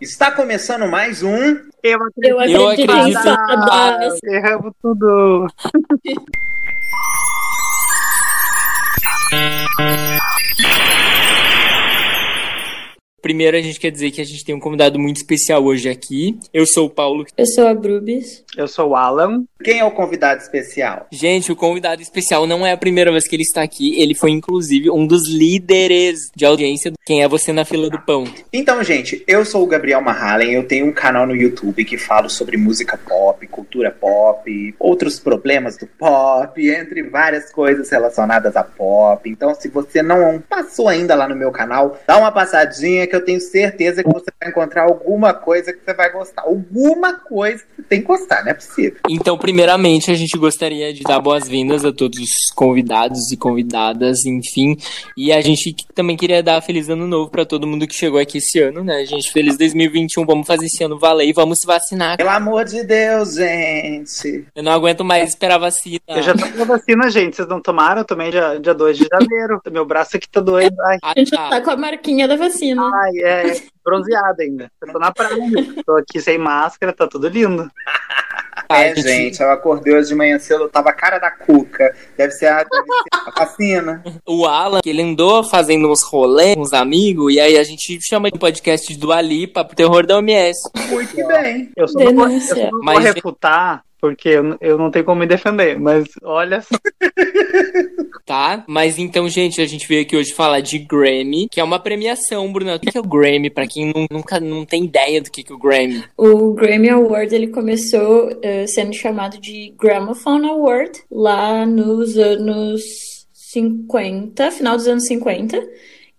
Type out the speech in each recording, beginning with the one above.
Está começando mais um. Eu acredito, eu acredito, em Erramos tudo. Primeiro, a gente quer dizer que a gente tem um convidado muito especial hoje aqui. Eu sou o Paulo. Eu sou a Brubis. Eu sou o Alan. Quem é o convidado especial? Gente, o convidado especial não é a primeira vez que ele está aqui. Ele foi, inclusive, um dos líderes de audiência do Quem é Você na Fila do Pão. Então, gente, eu sou o Gabriel Mahalen. Eu tenho um canal no YouTube que falo sobre música pop, cultura pop, outros problemas do pop, entre várias coisas relacionadas a pop. Então, se você não passou ainda lá no meu canal, dá uma passadinha que eu tenho certeza que você vai encontrar alguma coisa que você vai gostar. Alguma coisa que você tem que gostar, não é possível. Então, primeiramente, a gente gostaria de dar boas-vindas a todos os convidados e convidadas, enfim. E a gente também queria dar feliz ano novo para todo mundo que chegou aqui esse ano, né, gente? Feliz 2021, vamos fazer esse ano valer e vamos se vacinar. Pelo amor de Deus, gente. Eu não aguento mais esperar a vacina. Eu já tomei a vacina, gente. Vocês não tomaram? Eu tomei dia, dia 2 de janeiro. Meu braço aqui tá doendo. Ai. A gente tá. tá com a marquinha da vacina. Ai, é bronzeada ainda. Eu tô na praia. tô aqui sem máscara, tá tudo lindo. É, gente, eu acordei hoje de manhã cedo, eu tava a cara da cuca. Deve ser a, deve ser a vacina. O Alan, ele andou fazendo uns rolês com os amigos, e aí a gente chama de podcast do Alipa pro terror da OMS. Muito bem. Eu só não vou, eu só não vou refutar porque eu, eu não tenho como me defender, mas olha. tá, mas então, gente, a gente veio aqui hoje falar de Grammy, que é uma premiação, Bruna. O que é o Grammy, pra quem não, nunca não tem ideia do que é o Grammy? O Grammy Award, ele começou uh, sendo chamado de Gramophone Award, lá nos anos 50, final dos anos 50,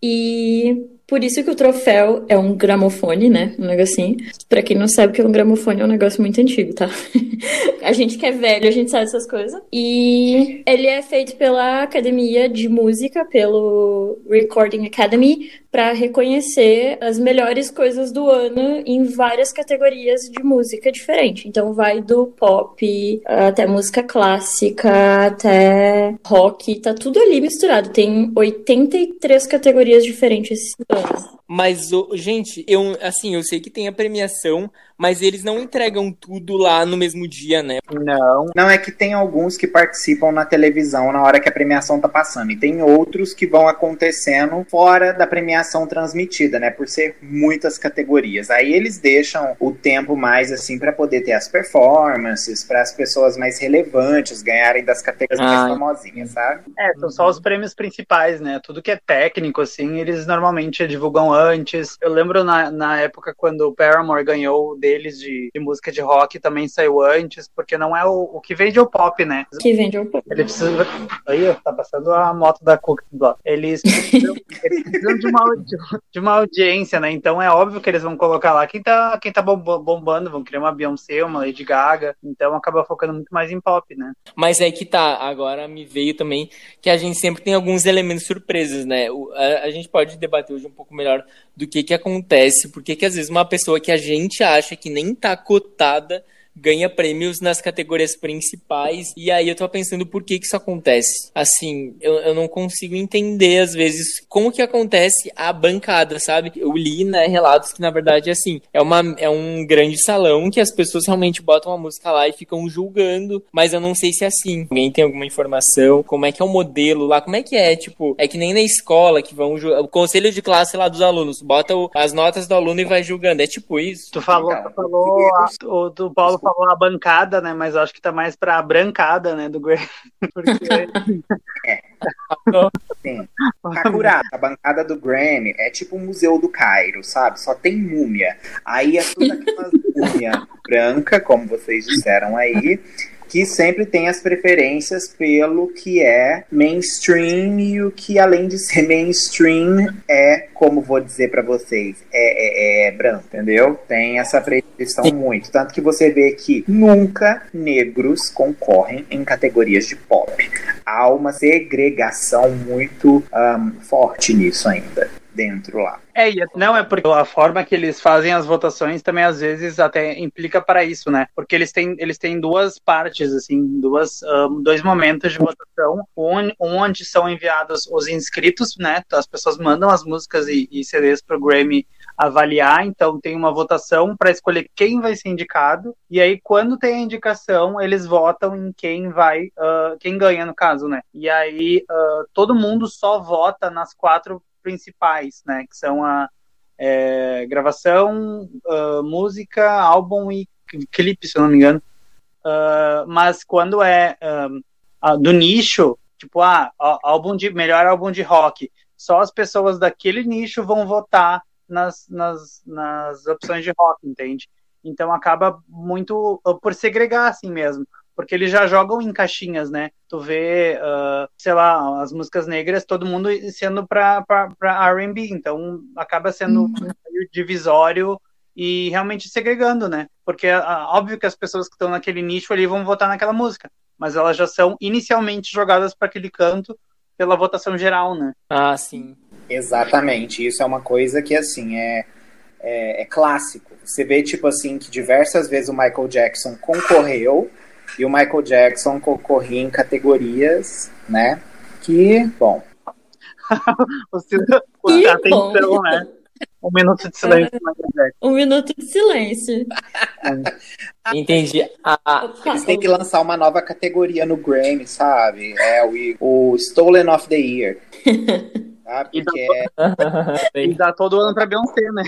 e por isso que o troféu é um gramofone, né? Um negocinho. Pra quem não sabe que um gramofone, é um negócio muito antigo, tá? a gente que é velho, a gente sabe essas coisas. E ele é feito pela Academia de Música, pelo Recording Academy, para reconhecer as melhores coisas do ano em várias categorias de música diferente. Então vai do pop até música clássica, até rock, tá tudo ali misturado. Tem 83 categorias diferentes esse ano. Thanks. Mas, gente, eu assim, eu sei que tem a premiação, mas eles não entregam tudo lá no mesmo dia, né? Não. Não é que tem alguns que participam na televisão na hora que a premiação tá passando. E tem outros que vão acontecendo fora da premiação transmitida, né? Por ser muitas categorias. Aí eles deixam o tempo mais assim para poder ter as performances, para as pessoas mais relevantes ganharem das categorias mais famosinhas, sabe? É, são só os prêmios principais, né? Tudo que é técnico, assim, eles normalmente divulgam antes. Eu lembro na, na época quando o Paramore ganhou deles de, de música de rock também saiu antes, porque não é o, o que vende o pop, né? O que vende o pop. Ele precisa. Aí, tá passando a moto da Cook do Eles precisam, eles precisam de, uma, de, uma audiência, né? Então é óbvio que eles vão colocar lá quem tá, quem tá bombando, vão criar uma Beyoncé, uma Lady Gaga. Então acaba focando muito mais em pop, né? Mas é que tá, agora me veio também que a gente sempre tem alguns elementos surpresos, né? a, a gente pode debater hoje um pouco melhor do que que acontece, porque que às vezes uma pessoa que a gente acha que nem tá cotada ganha prêmios nas categorias principais. E aí eu tô pensando por que que isso acontece. Assim, eu, eu não consigo entender, às vezes, como que acontece a bancada, sabe? Eu li, né, relatos que, na verdade, assim, é, uma, é um grande salão que as pessoas realmente botam a música lá e ficam julgando, mas eu não sei se é assim. Alguém tem alguma informação? Como é que é o modelo lá? Como é que é? Tipo, é que nem na escola que vão o conselho de classe lá dos alunos, bota o, as notas do aluno e vai julgando. É tipo isso? Tu falou, tu falou, a, o do Paulo falou a bancada, né? Mas acho que tá mais pra brancada, né? Do Grey. Porque... é. Sim. Kakura, a bancada do Grammy é tipo o Museu do Cairo, sabe? Só tem múmia. Aí é tudo aquelas múmia branca, como vocês disseram aí que sempre tem as preferências pelo que é mainstream e o que, além de ser mainstream, é, como vou dizer para vocês, é, é, é, branco, entendeu? Tem essa preferência muito. Tanto que você vê que nunca negros concorrem em categorias de pop. Há uma segregação muito um, forte nisso ainda. Dentro lá. É, não é porque a forma que eles fazem as votações também às vezes até implica para isso, né? Porque eles têm, eles têm duas partes, assim, duas, um, dois momentos de votação, um, onde são enviados os inscritos, né? As pessoas mandam as músicas e, e CDs pro Grammy avaliar, então tem uma votação para escolher quem vai ser indicado, e aí quando tem a indicação, eles votam em quem vai, uh, quem ganha no caso, né? E aí uh, todo mundo só vota nas quatro principais, né? Que são a é, gravação, uh, música, álbum e clipe, se eu não me engano. Uh, mas quando é uh, do nicho, tipo, ah, álbum de melhor álbum de rock, só as pessoas daquele nicho vão votar nas, nas, nas opções de rock, entende? Então acaba muito por segregar assim mesmo porque eles já jogam em caixinhas, né? Tu vê, uh, sei lá, as músicas negras, todo mundo sendo para R&B, então acaba sendo uhum. divisório e realmente segregando, né? Porque uh, óbvio que as pessoas que estão naquele nicho ali vão votar naquela música, mas elas já são inicialmente jogadas para aquele canto pela votação geral, né? Ah, sim. Exatamente. Isso é uma coisa que assim é é, é clássico. Você vê tipo assim que diversas vezes o Michael Jackson concorreu e o Michael Jackson concorria em categorias, né? Que, bom. Você, que atenção, né? Um minuto de silêncio, é, Um minuto de silêncio. Entendi. Ah, eles têm que lançar uma nova categoria no Grammy, sabe? É o, o Stolen of the Year. Sabe? E, dá, é... e dá todo ano pra Beyoncé, né?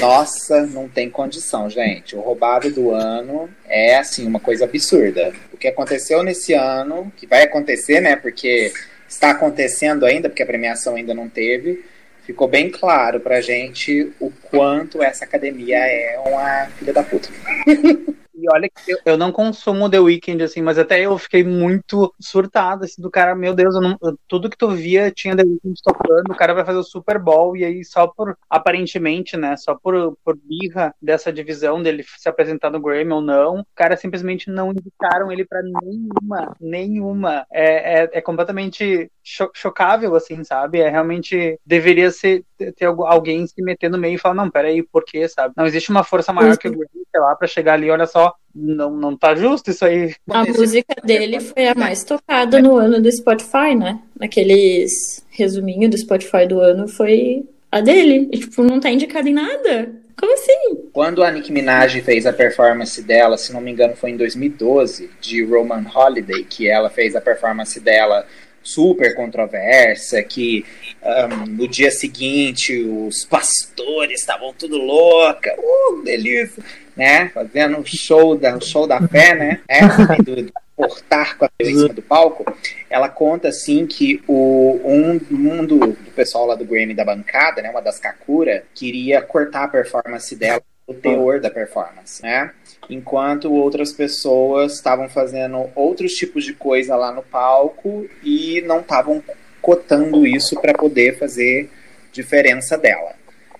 Nossa, não tem condição, gente. O roubado do ano é assim uma coisa absurda. O que aconteceu nesse ano, que vai acontecer, né? Porque está acontecendo ainda, porque a premiação ainda não teve. Ficou bem claro pra gente o quanto essa academia é uma filha da puta. E olha que eu, eu, não consumo The Weeknd, assim, mas até eu fiquei muito surtado, assim, do cara, meu Deus, não, tudo que tu via tinha The Weeknd tocando, o cara vai fazer o Super Bowl, e aí só por, aparentemente, né, só por, por birra dessa divisão dele se apresentar no Grammy ou não, o cara simplesmente não indicaram ele para nenhuma, nenhuma. É, é, é completamente cho chocável, assim, sabe? É realmente, deveria ser, ter alguém se meter no meio e falar, não, peraí, por quê, sabe? Não existe uma força maior que o Grammy, sei lá, pra chegar ali, olha só, não, não tá justo isso aí. A música dele foi a mais tocada no ano do Spotify, né? Naqueles resuminho do Spotify do ano foi a dele. E, tipo, não tá indicada em nada. Como assim? Quando a Nicki Minaj fez a performance dela, se não me engano foi em 2012, de Roman Holiday, que ela fez a performance dela super controversa, que um, no dia seguinte os pastores estavam tudo louca, uh, delícia né? Fazendo o show da, show da fé, né? É, do, do portar com a em cima do palco. Ela conta assim que o, um, um do, do pessoal lá do Grammy da bancada, né? Uma das Kakura, queria cortar a performance dela, o teor da performance, né? Enquanto outras pessoas estavam fazendo outros tipos de coisa lá no palco e não estavam cotando isso para poder fazer diferença dela.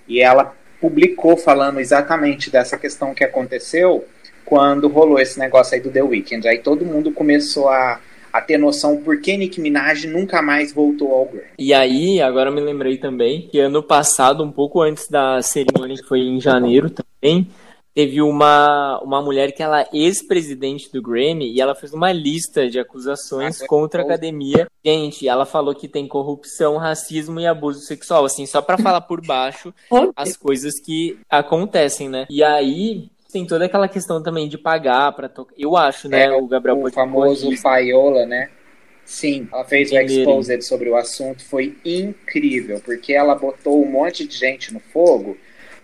E ela publicou falando exatamente dessa questão que aconteceu quando rolou esse negócio aí do The Weeknd. Aí todo mundo começou a, a ter noção por que Nicki Minaj nunca mais voltou ao Grammy. E aí, agora eu me lembrei também que ano passado, um pouco antes da cerimônia que foi em janeiro também, teve uma, uma mulher que ela é ex-presidente do Grammy e ela fez uma lista de acusações ah, contra a academia. Gente, ela falou que tem corrupção, racismo e abuso sexual, assim, só para falar por baixo as coisas que acontecem, né? E aí tem toda aquela questão também de pagar para tocar. Eu acho, né, é, o Gabriel O famoso Faiola, né? Sim, ela fez o exposed sobre o assunto, foi incrível, porque ela botou um monte de gente no fogo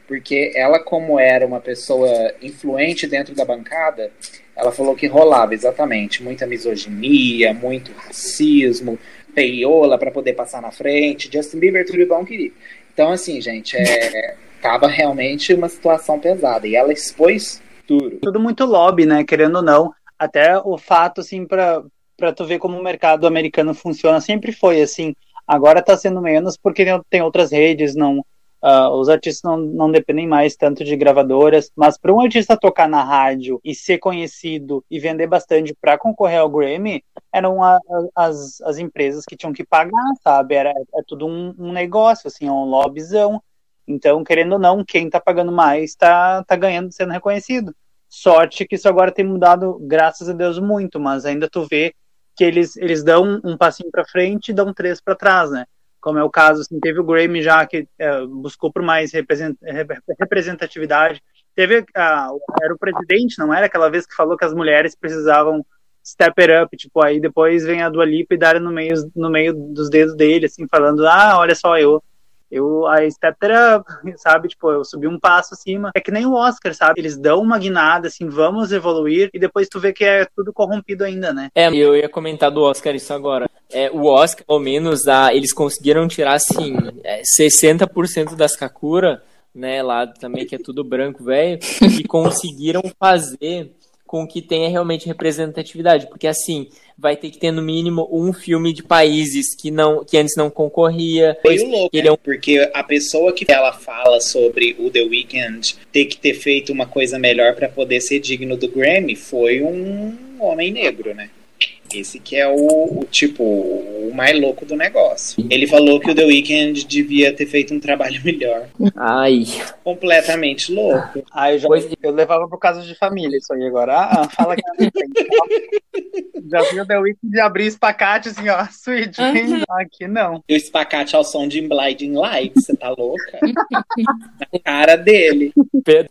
porque ela, como era uma pessoa influente dentro da bancada, ela falou que rolava exatamente muita misoginia, muito racismo, peiola para poder passar na frente, Justin Bieber tudo bom queria. Então, assim, gente, é, tava realmente uma situação pesada e ela expôs tudo. Tudo muito lobby, né? Querendo ou não. Até o fato, assim, para para tu ver como o mercado americano funciona, sempre foi assim. Agora tá sendo menos porque tem outras redes, não Uh, os artistas não, não dependem mais tanto de gravadoras, mas para um artista tocar na rádio e ser conhecido e vender bastante para concorrer ao Grammy, eram a, a, as, as empresas que tinham que pagar, sabe? Era é tudo um, um negócio, assim, é um lobbyzão. Então, querendo ou não, quem está pagando mais está tá ganhando, sendo reconhecido. Sorte que isso agora tem mudado, graças a Deus, muito, mas ainda tu vê que eles, eles dão um passinho para frente e dão três para trás, né? como é o caso, assim, teve o Grammy já que é, buscou por mais representatividade. Teve, a, era o presidente, não era aquela vez que falou que as mulheres precisavam step it up, tipo, aí depois vem a Dua Lipa e dar no meio, no meio dos dedos dele, assim, falando, ah, olha só, eu eu a step up, sabe? Tipo, eu subi um passo acima. É que nem o Oscar, sabe? Eles dão uma guinada, assim, vamos evoluir, e depois tu vê que é tudo corrompido ainda, né? É, eu ia comentar do Oscar isso agora. É, o Oscar, ao menos, a, eles conseguiram tirar, assim, é, 60% das Kakura, né, lá também, que é tudo branco, velho, e conseguiram fazer com que tenha realmente representatividade, porque assim, vai ter que ter no mínimo um filme de países que não que antes não concorria. Foi louco, ele é um... porque a pessoa que ela fala sobre o The Weeknd ter que ter feito uma coisa melhor para poder ser digno do Grammy foi um homem negro, né? Esse que é o, o, tipo o mais louco do negócio. Ele falou que o The Weeknd devia ter feito um trabalho melhor. Ai. Completamente louco. Ai, eu, já, eu levava pro caso de família isso aí agora. Ah, fala que não tem. já viu o The Weeknd abrir espacate assim, ó, sweet. Uhum. Aqui não. E o espacate ao som de Blinding Light, você tá louca? Na cara dele.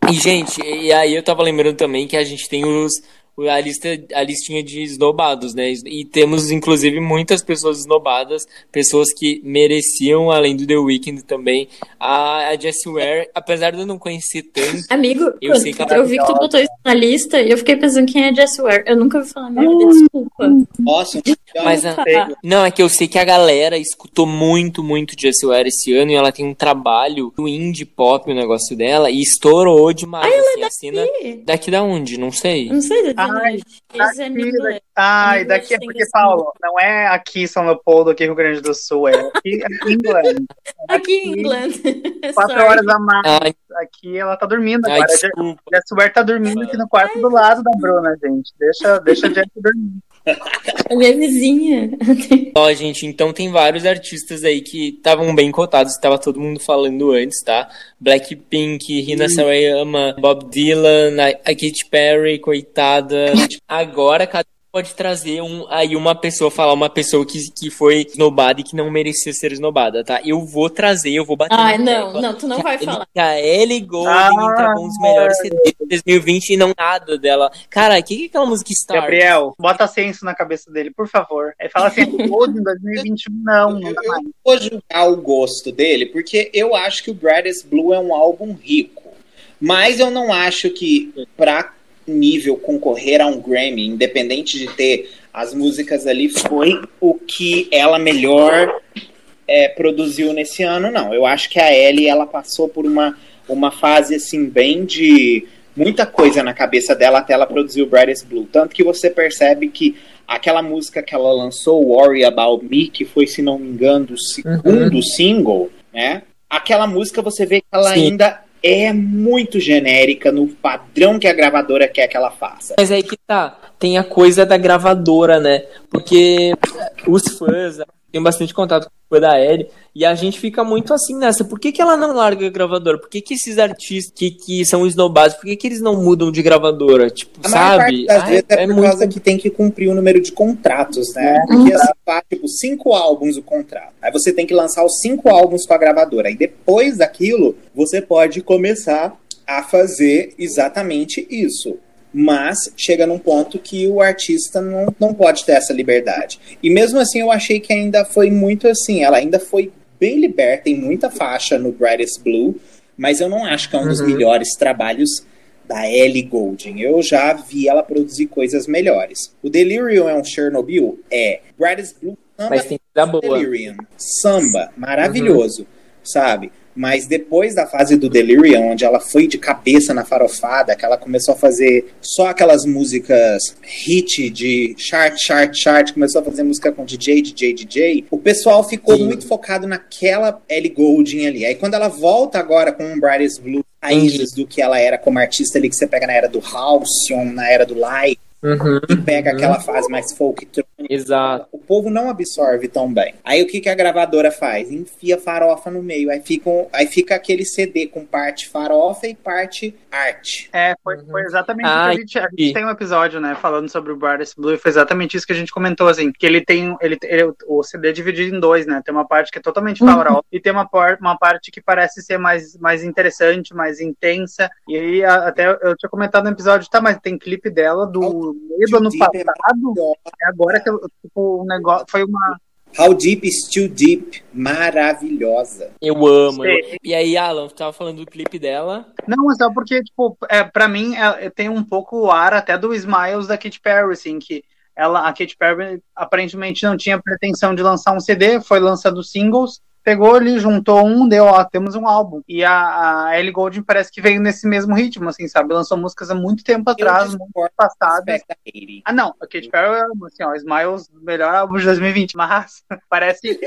E, gente, e aí eu tava lembrando também que a gente tem os a lista a listinha de esnobados, né? E temos inclusive muitas pessoas esnobadas, pessoas que mereciam além do The Weeknd também. A, a Jessie Ware, apesar de eu não conhecer tanto, amigo, eu, sei que ela eu vi que tu botou isso na lista e eu fiquei pensando quem é a Jessie Ware. Eu nunca ouvi falar minha vida, desculpa. Nossa, mas a, não é que eu sei que a galera escutou muito, muito Jessie Ware esse ano e ela tem um trabalho do indie pop o negócio dela e estourou demais Ai, assim, ela é a cena daqui da onde, não sei. Não sei, da Ai, daqui, daqui, ai, daqui é porque, Paulo, não é aqui São Leopoldo, aqui Rio Grande do Sul, é aqui, em England. Aqui em England. Quatro horas a mais. Aqui ela tá dormindo Ai, agora. A Jess tá dormindo aqui no quarto do lado da Bruna, gente. Deixa, deixa a Jess dormir. A minha vizinha. Ó, gente, então tem vários artistas aí que estavam bem cotados, estava todo mundo falando antes, tá? Blackpink, Rina Sawayama, Bob Dylan, a Katy Perry, coitada. Agora, cada pode trazer um, aí uma pessoa, falar uma pessoa que, que foi snobada e que não merecia ser snobada, tá? Eu vou trazer, eu vou bater. Ai, não, não, tu não vai falar. Que a Ellie Goulding ah, entra com os melhores CDs de 2020 e não nada dela. Cara, o que, que é aquela música Star? Gabriel, bota senso na cabeça dele, por favor. Ele fala assim, Goulding 2021, não, não dá mais. Eu vou julgar o gosto dele, porque eu acho que o Brightest Blue é um álbum rico. Mas eu não acho que, pra nível concorrer a um Grammy, independente de ter as músicas ali, foi o que ela melhor é, produziu nesse ano, não. Eu acho que a Ellie, ela passou por uma, uma fase, assim, bem de muita coisa na cabeça dela até ela produzir o Brightest Blue. Tanto que você percebe que aquela música que ela lançou, Worry About Me, que foi, se não me engano, o segundo uhum. single, né? Aquela música você vê que ela Sim. ainda é muito genérica no padrão que a gravadora quer que ela faça. Mas aí que tá, tem a coisa da gravadora, né? Porque os fãs têm bastante contato com o da Ellie e a gente fica muito assim nessa. Por que, que ela não larga a gravadora? Por que, que esses artistas que, que são esnobados, por que, que eles não mudam de gravadora? Tipo, a sabe? das Ai, vezes é, é por muito... causa que tem que cumprir o número de contratos, né? Porque assim, faz, tipo, cinco álbuns o contrato. Aí você tem que lançar os cinco álbuns com a gravadora. E depois daquilo, você pode começar a fazer exatamente isso mas chega num ponto que o artista não, não pode ter essa liberdade. E mesmo assim, eu achei que ainda foi muito assim, ela ainda foi bem liberta, tem muita faixa no Brightest Blue, mas eu não acho que é um uhum. dos melhores trabalhos da Ellie Goulding. Eu já vi ela produzir coisas melhores. O Delirium é um Chernobyl? É. Brightest Blue samba mas tem boa. Delirium. Samba, maravilhoso, uhum. sabe? Mas depois da fase do Delirium, onde ela foi de cabeça na farofada, que ela começou a fazer só aquelas músicas hit de chart, chart, chart, começou a fazer música com DJ, DJ, DJ, o pessoal ficou Sim. muito focado naquela Ellie Goulding ali. Aí quando ela volta agora com um Brightest Blue, raízes do que ela era como artista ali, que você pega na era do Halcyon, na era do Light, Uhum. e pega aquela fase mais folk Exato. o povo não absorve tão bem. Aí o que, que a gravadora faz? Enfia farofa no meio. Aí fica, um- aí fica aquele CD com parte farofa e parte arte. É, foi, foi exatamente Ah, isso que a gente, a gente tem um episódio, né, falando sobre o Brightest Blue, e foi exatamente isso que a gente comentou, assim, que ele tem, ele, ele- o CD é dividido em dois, né, tem uma parte que é totalmente farofa e tem uma, por- uma parte que parece ser mais, mais interessante, mais intensa, e aí a- até eu tinha comentado no episódio, tá, mas tem clipe dela do meio do ano Deep é passado, é agora que eu, tipo, o negócio, foi uma... How Deep is Too Deep. Maravilhosa. Eu amo. eu-. E aí, Alan, tu tava falando do clipe dela. Não, é só porque, tipo, é, pra mim é, tem um pouco o ar até do Smiles da Katy Perry, assim, que ela, a Katy Perry aparentemente não tinha pretensão de lançar um CD, foi lançando singles, pegou ali, juntou um, deu, ó, temos um álbum. E a, a Ellie Goulding parece que veio nesse mesmo ritmo, assim, sabe? Lançou músicas há muito tempo atrás, muito discordo passadas. do aspecto da Katy. Ah, não, a Katy Perry, amo, assim, ó, Smiles, melhor álbum de 2020, mas parece...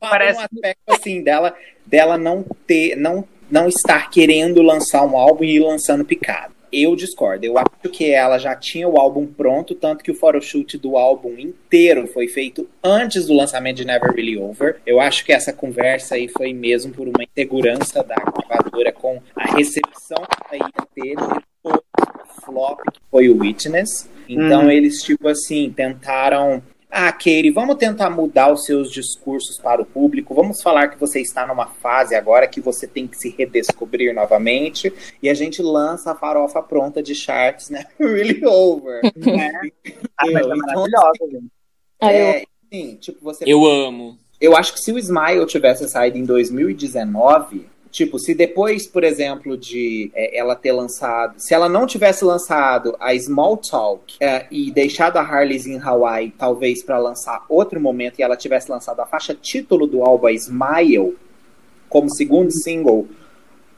Parece- um aspecto assim dela, dela não ter, não, não estar querendo lançar um álbum e ir lançando picado. Eu discordo. Eu acho que ela já tinha o álbum pronto, tanto que o photoshoot do álbum inteiro foi feito antes do lançamento de Never Really Over. Eu acho que essa conversa aí foi mesmo por uma insegurança da gravadora com a recepção que ela ia ter depois do flop que foi o Witness. Então Uhum. eles, tipo assim, tentaram ah, Katie, vamos tentar mudar os seus discursos para o público. Vamos falar que você está numa fase agora que você tem que se redescobrir novamente. E a gente lança a farofa pronta de charts, né? Really over. Ah, mas é Então, maravilhosa, gente. Ah, eu é, sim, tipo, você. Eu amo. Eu acho que se o Smile tivesse saído em 2019, tipo, se depois, por exemplo, de é, ela ter lançado, se ela não tivesse lançado a Small Talk é, e deixado a Harley's em Hawaii, talvez para lançar outro momento, e ela tivesse lançado a faixa título do álbum Smile como segundo single,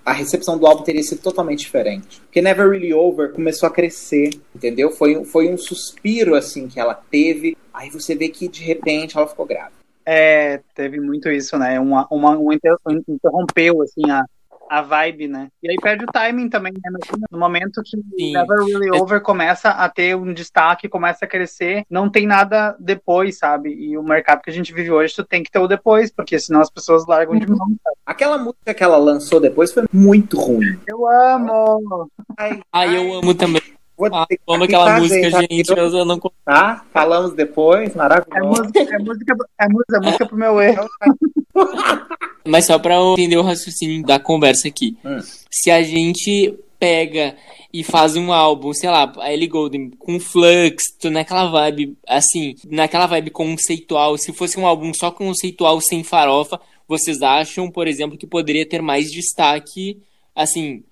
a recepção do álbum teria sido totalmente diferente. Porque Never Really Over começou a crescer, entendeu? Foi, foi um suspiro assim que ela teve. Aí você vê que de repente ela ficou grávida. É, teve muito isso, né? Uma, uma, um inter- um interrompeu, assim, a, a vibe, né? E aí perde o timing também, né? No- No momento que Sim. Never Really Over começa a ter um destaque, começa a crescer, não tem nada depois, sabe? E o mercado que a gente vive hoje, tu tem que ter o depois, porque senão as pessoas largam de mão. sabe? Aquela música que ela lançou depois foi muito ruim. Eu amo! Ai, Ah, eu amo também. Vou Ah, ter amo aquela música, tá? gente. Eu não consigo. Tá? Falamos depois, É maravilhoso. música, é música, é música, é música pro meu erro. Mas só pra eu entender o raciocínio da conversa aqui. Hum. Se a gente pega e faz um álbum, sei lá, a Ellie Goulding com Flux, tô naquela vibe, assim, naquela vibe conceitual, se fosse um álbum só conceitual sem farofa, vocês acham, por exemplo, que poderia ter mais destaque, assim,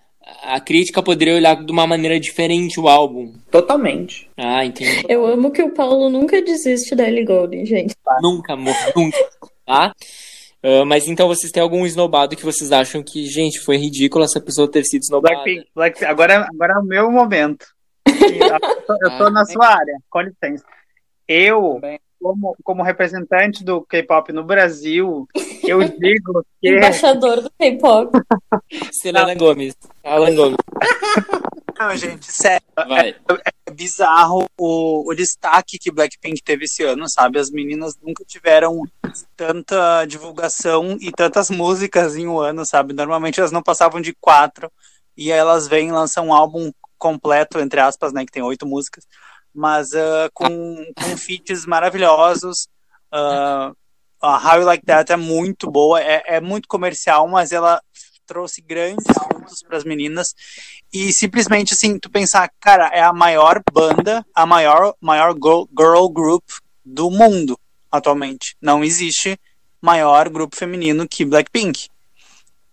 a crítica poderia olhar de uma maneira diferente o álbum. Totalmente. Ah, entendi. Eu amo que o Paulo nunca desiste da Ellie Goulding, gente. Nunca, amor, nunca, tá? Ah, mas então vocês têm algum esnobado que vocês acham que, gente, foi ridículo essa pessoa ter sido esnobada? Blackpink, Blackpink. Agora, agora é o meu momento. Eu tô, eu tô Ah, na sua área, com licença. Eu, Bem. Como, como representante do K-pop no Brasil, eu digo que Embaixador do K-pop. Selena Gomes. Alan Gomes. Não, gente, sério, Vai. é bizarro o, o destaque que Blackpink teve esse ano, sabe? As meninas nunca tiveram tanta divulgação e tantas músicas em um ano, sabe? Normalmente elas não passavam de quatro e aí elas vêm e lançam um álbum completo, entre aspas, né? Que tem oito músicas, mas ah, com, com feats maravilhosos. ah, a How You Like That é muito boa, é, é muito comercial, mas ela trouxe grandes frutos para as meninas e simplesmente assim, tu pensar, cara, é a maior banda, a maior, maior girl, girl group do mundo atualmente. Não existe maior grupo feminino que Blackpink.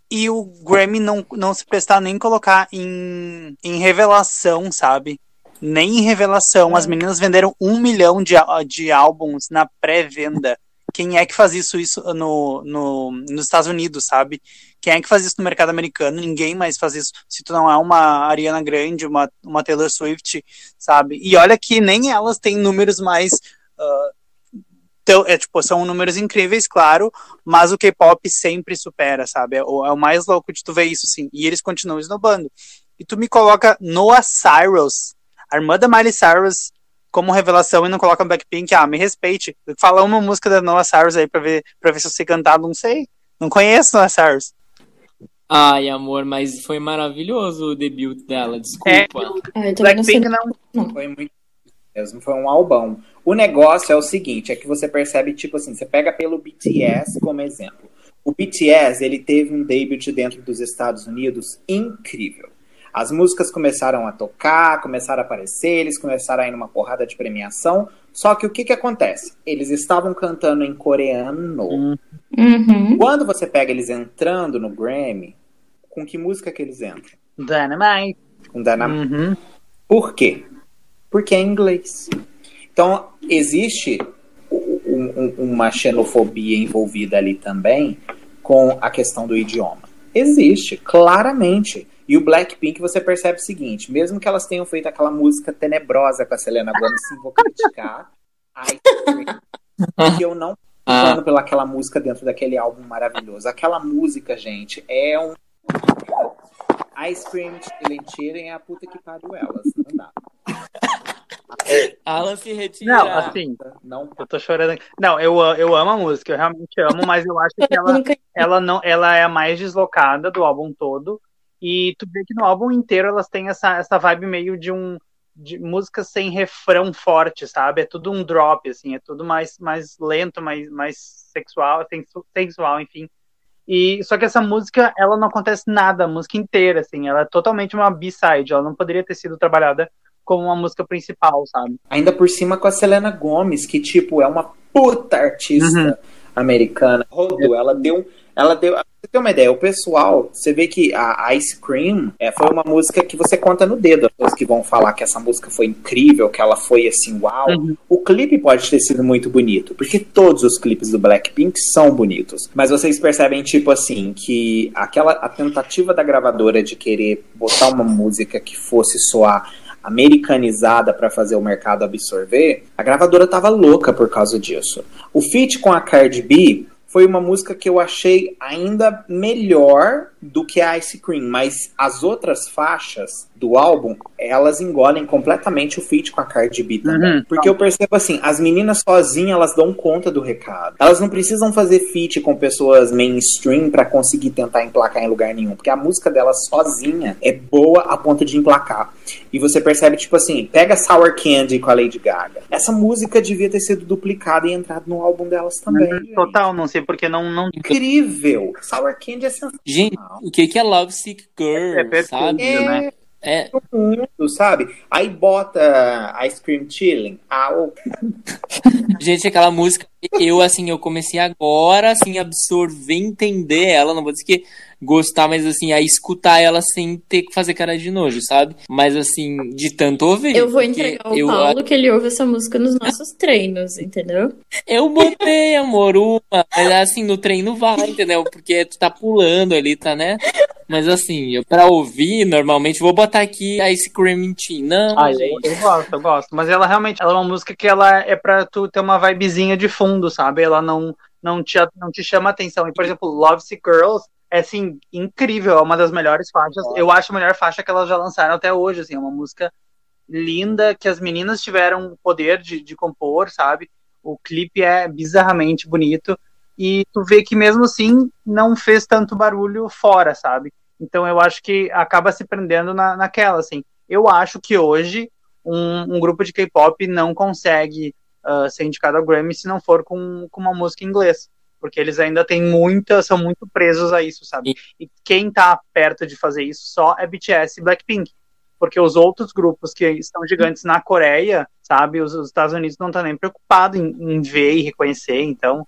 E o Grammy não, não se prestar nem colocar em, em revelação, sabe? Nem em revelação. As meninas venderam um milhão de, de álbuns na pré-venda. quem é que faz isso, isso no, no, nos Estados Unidos, sabe? Quem é que faz isso no mercado americano? Ninguém mais faz isso. Se tu não é uma Ariana Grande, uma, uma Taylor Swift, sabe? E olha que nem elas têm números mais. Uh, tão, é, tipo, são números incríveis, claro, mas o K-pop sempre supera, sabe? É é o, mais louco de tu ver isso, sim. E eles continuam esnobando. E tu me coloca Noah Cyrus, a irmã da Miley Cyrus, como revelação e não coloca Blackpink, ah, me respeite. Fala uma música da Noah Cyrus aí pra ver, pra ver se eu sei cantar, não sei. Não conheço Noah Cyrus. Ai, amor, mas foi maravilhoso o debut dela, desculpa. É, Blackpink não, não. Foi muito mesmo, foi um albão. O negócio é o seguinte, é que você percebe, tipo assim, você pega pelo BTS como exemplo. O BTS, ele teve um debut dentro dos Estados Unidos incrível. As músicas começaram a tocar, começaram a aparecer, eles começaram a ir numa porrada de premiação. Só que o que que acontece? Eles estavam cantando em coreano. Uhum. Quando você pega eles entrando no Grammy, com que música que eles entram? Dynamite. Com Dynamite. Uhum. Por quê? Porque é em inglês. Então, existe um, um, uma xenofobia envolvida ali também com a questão do idioma. Existe, claramente. E o Blackpink você percebe o seguinte: mesmo que elas tenham feito aquela música tenebrosa com a Selena Gomez, sim, vou criticar. que eu não tô pela aquela música dentro daquele álbum maravilhoso. Aquela música, gente, é um. Ice Cream Chilling é a puta que pariu elas. Não dá. Alan se retira. Não, assim, não, eu tô chorando. Não, eu, eu amo a música, eu realmente amo, mas eu acho que ela, ela, não, ela é a mais deslocada do álbum todo. E tu vê que no álbum inteiro elas têm essa, essa vibe meio de um de música sem refrão forte, sabe? É tudo um drop, assim, é tudo mais, mais lento, mais, mais sexual, sensual, enfim. E só que essa música, ela não acontece nada, a música inteira, assim, ela é totalmente uma B-side, ela não poderia ter sido trabalhada como uma música principal, sabe? Ainda por cima com a Selena Gomes, que tipo é uma puta artista uhum. americana. Rodou, ela deu ela deu. Ter uma ideia, o pessoal, você vê que a Ice Cream é, foi uma música que você conta no dedo. As pessoas que vão falar que essa música foi incrível, que ela foi assim, uau. Uhum. O clipe pode ter sido muito bonito, porque todos os clipes do Blackpink são bonitos. Mas vocês percebem, tipo assim, que aquela a tentativa da gravadora de querer botar uma música que fosse soar americanizada para fazer o mercado absorver, a gravadora tava louca por causa disso. O feat com a Cardi B foi uma música que eu achei ainda melhor do que a Ice Cream, mas as outras faixas do álbum, elas engolem completamente o feat com a Cardi B também. Uhum. Porque eu percebo assim, as meninas sozinhas, elas dão conta do recado. Elas não precisam fazer feat com pessoas mainstream para conseguir tentar emplacar em lugar nenhum, porque a música delas sozinha é boa a ponto de emplacar. E você percebe, tipo assim, pega Sour Candy com a Lady Gaga. Essa música devia ter sido duplicada e entrado no álbum delas também. Uhum. Total, não sei porque não, não. Incrível! Sour Candy é sensacional. Gente, o que, que é Love Sick Girl, é, é sabe? É... Né? É. Mundo, sabe? Aí bota Ice Cream Chilling. Ah, Gente, aquela música, eu assim, eu comecei agora assim, absorver, entender ela, não vou dizer que gostar, mas assim, a escutar ela sem ter que fazer cara de nojo, sabe? Mas assim, de tanto ouvir. Eu vou entregar ao eu... Paulo que ele ouve essa música nos nossos treinos, entendeu? Eu botei, amor, uma, mas assim, no treino vai, entendeu? Porque tu tá pulando ali, tá, né? Mas assim, eu, pra ouvir, normalmente, vou botar aqui a Ice Cream Tea. Não, ah, gente. Eu, eu, gosto, eu gosto. Mas ela realmente, ela é uma música que ela é pra tu ter uma vibezinha de fundo, sabe? Ela não, não, te, não te chama atenção. E, por exemplo, Love Sick Girls é, assim, incrível. É uma das melhores faixas. Eu acho a melhor faixa que elas já lançaram até hoje, assim. É uma música linda, que as meninas tiveram poder de, de compor, sabe? O clipe é bizarramente bonito. E tu vê que mesmo assim não fez tanto barulho fora, sabe? Então eu acho que acaba se prendendo na, naquela, assim. Eu acho que hoje um, um grupo de K-pop não consegue uh, ser indicado ao Grammy se não for com, com uma música em inglês. Porque eles ainda têm muita, são muito presos a isso, sabe? E quem tá perto de fazer isso só é BTS e Blackpink. Porque os outros grupos que estão gigantes na Coreia, sabe? Os, os Estados Unidos não estão tá nem preocupados em, em, ver e reconhecer. Então,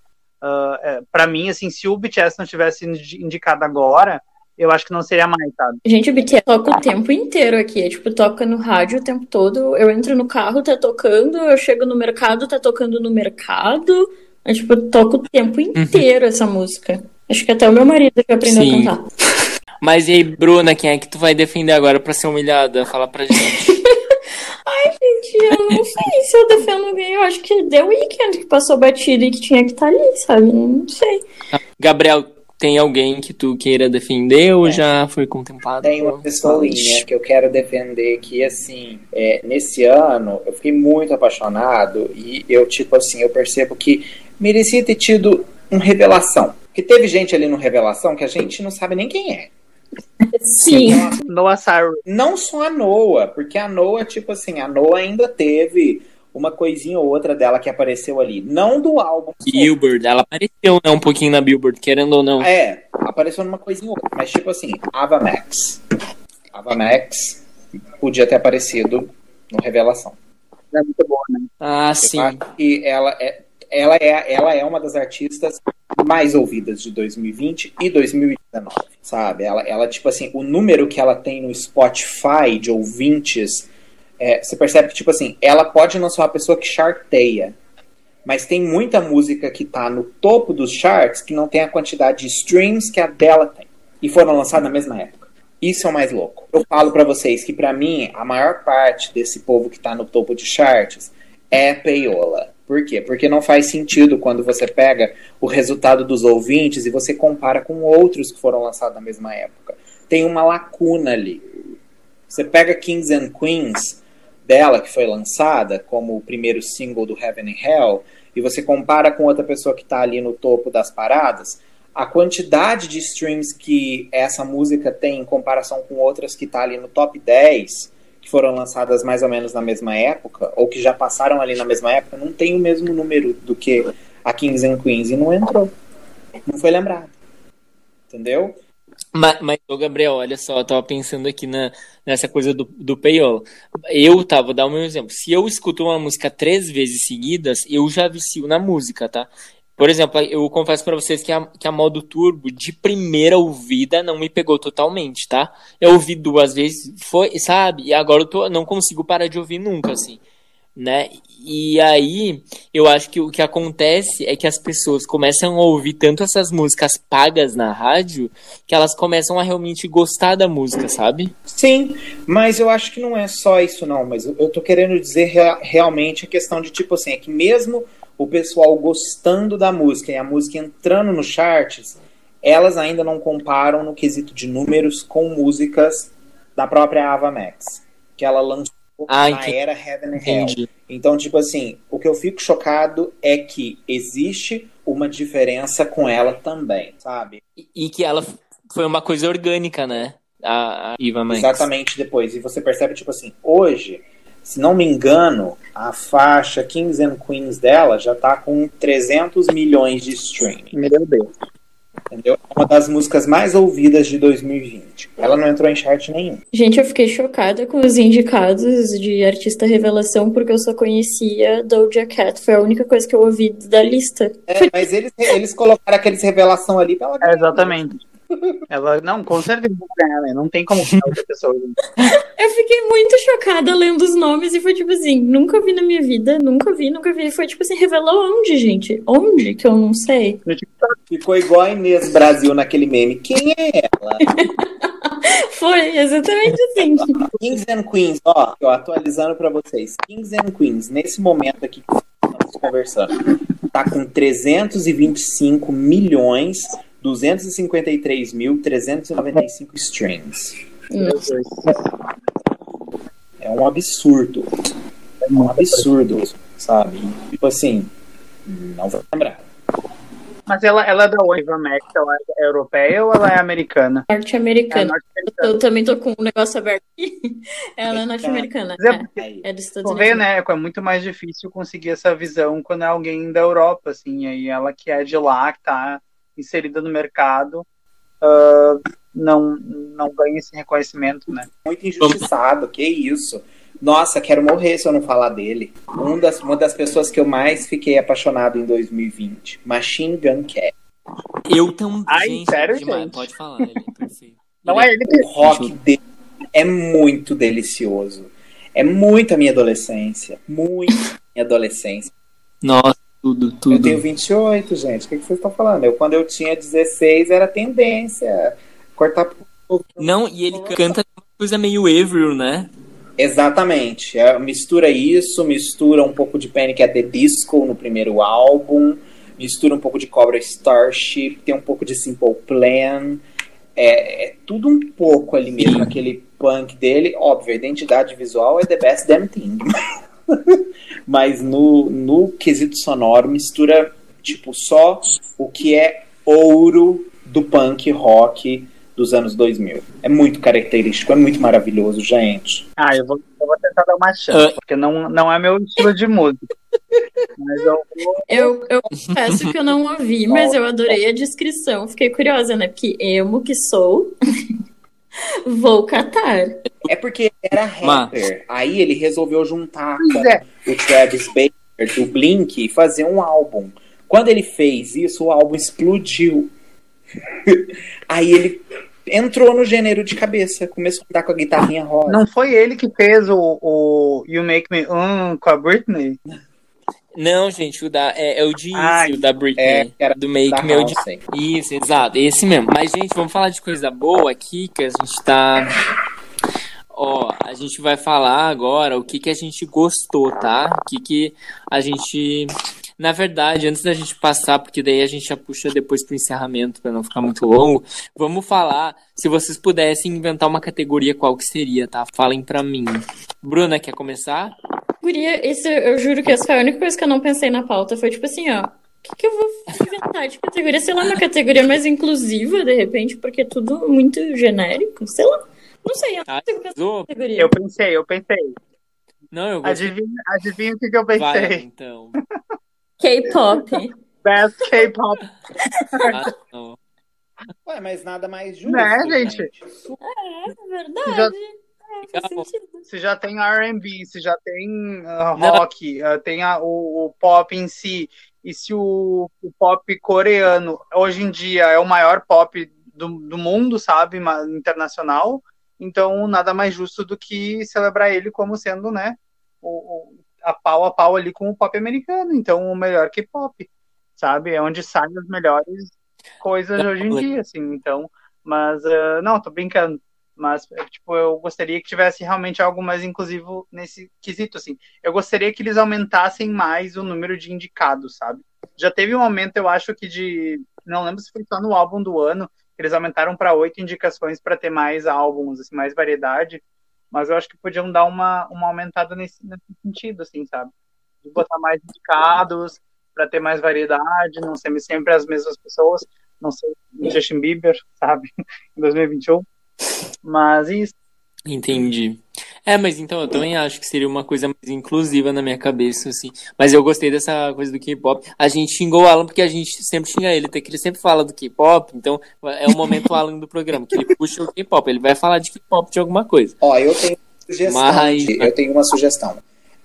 uh, é, para mim, assim, se o BTS não tivesse indicado agora, eu acho que não seria mais, sabe? Gente, o BTS toca o tempo inteiro aqui. É, tipo, toca no rádio o tempo todo. Eu entro no carro, tá tocando. Eu chego no mercado, tá tocando no mercado. Eu, tipo, toco o tempo inteiro essa música. Acho que até o meu marido já aprendeu Sim. a cantar. Mas e aí, Bruna, quem é que tu vai defender agora pra ser humilhada? Fala pra gente. Gente, eu não sei se eu defendo alguém. Eu acho que The Weeknd que passou batida e que tinha que estar ali, sabe? Não sei. Gabriel, tem alguém que tu queira defender ou já foi contemplado? Tem uma pessoinha que eu quero defender que, assim, é, nesse ano eu fiquei muito apaixonado e eu, tipo assim, eu percebo que merecia ter tido um revelação. Porque teve gente ali no Revelação que a gente não sabe nem quem é. Sim. Noah Cyrus. Não só a Noah, porque a Noah, tipo assim, a Noah ainda teve uma coisinha ou outra dela que apareceu ali. Não do álbum. Billboard, ela apareceu né, um pouquinho na Billboard, querendo ou não. É, apareceu numa coisinha ou outra. Mas, tipo assim, Ava Max. Ava Max podia ter aparecido no Revelação. É muito boa, né? Ah, Eu sim. que ela é, ela, é, ela é uma das artistas mais ouvidas de 2020 e 2019, sabe? Ela, ela, tipo assim, o número que ela tem no Spotify de ouvintes, é, você percebe que, tipo assim, ela pode não ser uma pessoa que charteia, mas tem muita música que tá no topo dos charts que não tem a quantidade de streams que a dela tem. E foram lançadas na mesma época. Isso é o mais louco. Eu falo pra vocês que, pra mim, a maior parte desse povo que tá no topo de charts é peiola. Por quê? Porque não faz sentido quando você pega o resultado dos ouvintes e você compara com outros que foram lançados na mesma época. Tem uma lacuna ali. Você pega Kings and Queens dela, que foi lançada como o primeiro single do Heaven and Hell, e você compara com outra pessoa que está ali no topo das paradas, a quantidade de streams que essa música tem em comparação com outras que está ali no top 10, que foram lançadas mais ou menos na mesma época, ou que já passaram ali na mesma época, não tem o mesmo número do que a Kings and Queens e não entrou. Não foi lembrado. Entendeu? Mas, mas Gabriel, olha só, eu tava pensando aqui na, nessa coisa do, do payola. Eu, tá, vou dar o meu exemplo. Se eu escuto uma música três vezes seguidas, eu já vicio na música, tá? Por exemplo, eu confesso pra vocês que a, que a modo turbo, de primeira ouvida, não me pegou totalmente, tá? Eu ouvi duas vezes, foi, sabe? E agora eu tô, não consigo parar de ouvir nunca, assim, né? E aí, eu acho que o que acontece é que as pessoas começam a ouvir tanto essas músicas pagas na rádio que elas começam a realmente gostar da música, sabe? Sim, mas eu acho que não é só isso, não. Mas eu tô querendo dizer rea- realmente a questão de, tipo assim, é que mesmo o pessoal gostando da música e a música entrando nos charts, elas ainda não comparam no quesito de números com músicas da própria Ava Max, que ela lançou Ah, na entendi. era Heaven and Hell. Entendi. Então, tipo assim, o que eu fico chocado é que existe uma diferença com ela também, sabe? E, e que ela foi uma coisa orgânica, né? A, a Iva Max. Exatamente depois. E você percebe, tipo assim, hoje, se não me engano, a faixa Kings and Queens dela já tá com 300 milhões de streaming. Meu Deus. Entendeu? É uma das músicas mais ouvidas de 2020. Ela não entrou em chart nenhum. Gente, eu fiquei chocada com os indicados de artista revelação porque eu só conhecia Doja Cat. Foi a única coisa que eu ouvi da lista. É, mas eles, eles colocaram aqueles revelação ali pra ela É, exatamente. Ela, não, com certeza né? Não tem como ganhar outra pessoa. Eu fiquei muito chocada lendo os nomes e foi tipo assim, nunca vi na minha vida, nunca vi, nunca vi. Foi tipo assim, revelou onde, gente? Onde? Que eu não sei. Ficou igual a Inês Brasil naquele meme. Quem é ela? Foi exatamente assim. Kings and Queens, ó, ó, atualizando pra vocês. Kings and Queens, nesse momento aqui que estamos conversando, tá com 325 milhões 253 mil 395 streams. Meu Deus. É um absurdo. É um absurdo, sabe? Tipo assim, não vou lembrar. Mas ela, ela é da onde? Eva Max, ela é europeia ou ela é americana? É Norte-americana. norte-americana. Eu também tô com um negócio aberto aqui. Ela é norte-americana. É É, é dos Estados Unidos. vê, né? É muito mais difícil conseguir essa visão quando é alguém da Europa, assim. Aí ela que é de lá, que tá inserida no mercado, ah, não, não ganha esse reconhecimento, né? Muito injustiçado, que isso. Nossa, quero morrer se eu não falar dele. Um das, uma das pessoas que eu mais fiquei apaixonado em 2020. Machine Gun Cat. Eu também. Ai, gente, sério, demais. gente? Pode falar, ele é perfeito. Não Ele é ele que. O rock dele é muito delicioso. É muito a minha adolescência. Muito a minha adolescência. Nossa, Tudo, tudo. Eu tenho 28, gente. O que, que vocês estão falando? Eu, quando eu tinha 16, era tendência. Cortar. Não, e ele canta uma coisa meio Avril, né? Exatamente. É, mistura isso, mistura um pouco de Panic at the Disco no primeiro álbum, mistura um pouco de Cobra Starship, tem um pouco de Simple Plan. É, é tudo um pouco ali mesmo, aquele punk dele. Óbvio, a identidade visual é the best damn thing. Mas no, no quesito sonoro, mistura tipo só o que é ouro do punk rock dos anos 2000. É muito característico, é muito maravilhoso, gente. Ah, eu vou, eu vou tentar dar uma chance, uh. porque não, não é meu estilo de música. mas eu, vou... eu, eu confesso que eu não ouvi, mas eu adorei a descrição. Fiquei curiosa, né? Porque emo que sou. Vou catar. É porque era rapper. Aí ele resolveu juntar com é. o Travis Baker do Blink e fazer um álbum. Quando ele fez isso, o álbum explodiu. Aí ele entrou no gênero de cabeça, começou a andar com a guitarrinha rosa. Não foi ele que fez o, o You Make Me Um com a Britney? Não, gente, o da, é, é o de ah, o da Britney, é, do Make Me House, Isso, exato, esse mesmo. Mas, gente, vamos falar de coisa boa aqui, que a gente tá... Ó, a gente vai falar agora o que, que a gente gostou, tá? O que, que a gente na verdade, antes da gente passar, porque daí a gente já puxa depois pro encerramento para não ficar muito longo, vamos falar, se vocês pudessem inventar uma categoria, qual que seria, tá? Falem para mim. Bruna, quer começar? Guria, isso eu juro que essa foi a única coisa que eu não pensei na pauta. Foi tipo assim, ó. O que, que eu vou inventar de categoria? Sei lá, uma categoria mais inclusiva, de repente, porque é tudo muito genérico. Sei lá. Não sei, eu não categoria. Eu pensei, eu pensei. Não, eu gostei. Adivinha, adivinha o que, que eu pensei. Vai, então. K-pop. Best K-pop. Ah, Ué, mas nada mais justo. Né, gente? gente? É, é verdade. É, se já tem R&B, se já tem uh, rock, uh, tem a, o, o, pop em si, e se o, o, pop coreano hoje em dia é o maior pop do, do mundo, sabe, internacional, então nada mais justo do que celebrar ele como sendo, né, o, a pau a pau ali com o pop americano, então o melhor K-pop, sabe? É onde saem as melhores coisas hoje em dia, assim, então, mas, uh, não, tô brincando, mas, tipo, eu gostaria que tivesse realmente algo mais inclusivo nesse quesito, assim, eu gostaria que eles aumentassem mais o número de indicados, sabe? Já teve um momento, eu acho que de, não lembro se foi só no álbum do ano, eles aumentaram para oito indicações para ter mais álbuns, assim, mais variedade, mas eu acho que podiam dar uma, uma aumentada nesse, nesse sentido, assim, sabe? De botar mais indicados para ter mais variedade, não ser sempre as mesmas pessoas, não ser Justin Bieber, sabe? em 2021. Mas isso. Entendi. É, mas então eu também acho que seria uma coisa mais inclusiva na minha cabeça, assim. Mas eu gostei dessa coisa do K-pop. A gente xingou o Alan porque a gente sempre xinga ele, que ele sempre fala do K-pop, então é o momento Alan do programa, que ele puxa o K-pop, ele vai falar de K-pop de alguma coisa. Ó, eu tenho uma sugestão. Mas... Eu tenho uma sugestão.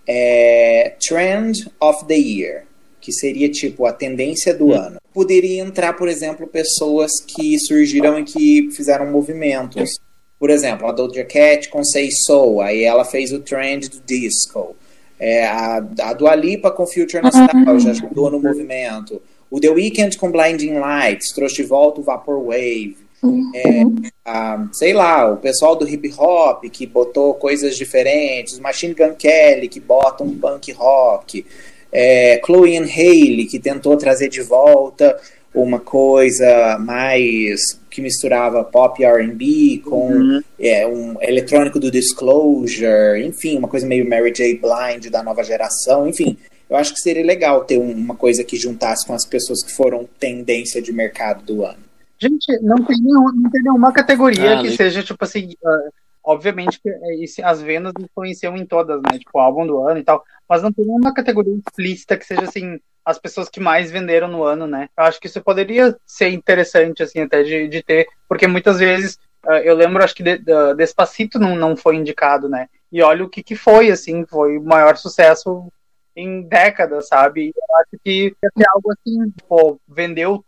É, Trend of the Year, que seria tipo a tendência do hum. ano. Poderia entrar, por exemplo, pessoas que surgiram e que fizeram movimentos. Por exemplo, a Doja Cat com Say So, aí ela fez o trend do disco. É, a, a Dua Lipa com Future Nostalgia ajudou no movimento. O The Weeknd com Blinding Lights trouxe de volta o Vaporwave. É, a, sei lá, o pessoal do hip hop que botou coisas diferentes. Machine Gun Kelly que bota um punk rock. É, Chloe and Haley que tentou trazer de volta uma coisa mais que misturava pop R&B com uhum. é, um eletrônico do Disclosure, enfim, uma coisa meio Mary J. Blind da nova geração, enfim. Eu acho que seria legal ter uma coisa que juntasse com as pessoas que foram tendência de mercado do ano. Gente, não tem, nenhum, não tem nenhuma categoria ah, que seja, tipo assim, uh, obviamente que é as vendas influenciam em todas, né? Tipo, o álbum do ano e tal. Mas não tem nenhuma categoria explícita que seja assim, as pessoas que mais venderam no ano, né? Eu acho que isso poderia ser interessante, assim, até de, de ter, porque muitas vezes uh, eu lembro, acho que de, de, Despacito não, não foi indicado, né? E olha o que, que foi, assim, foi o maior sucesso em décadas, sabe? Eu acho que ser algo assim, pô, vendeu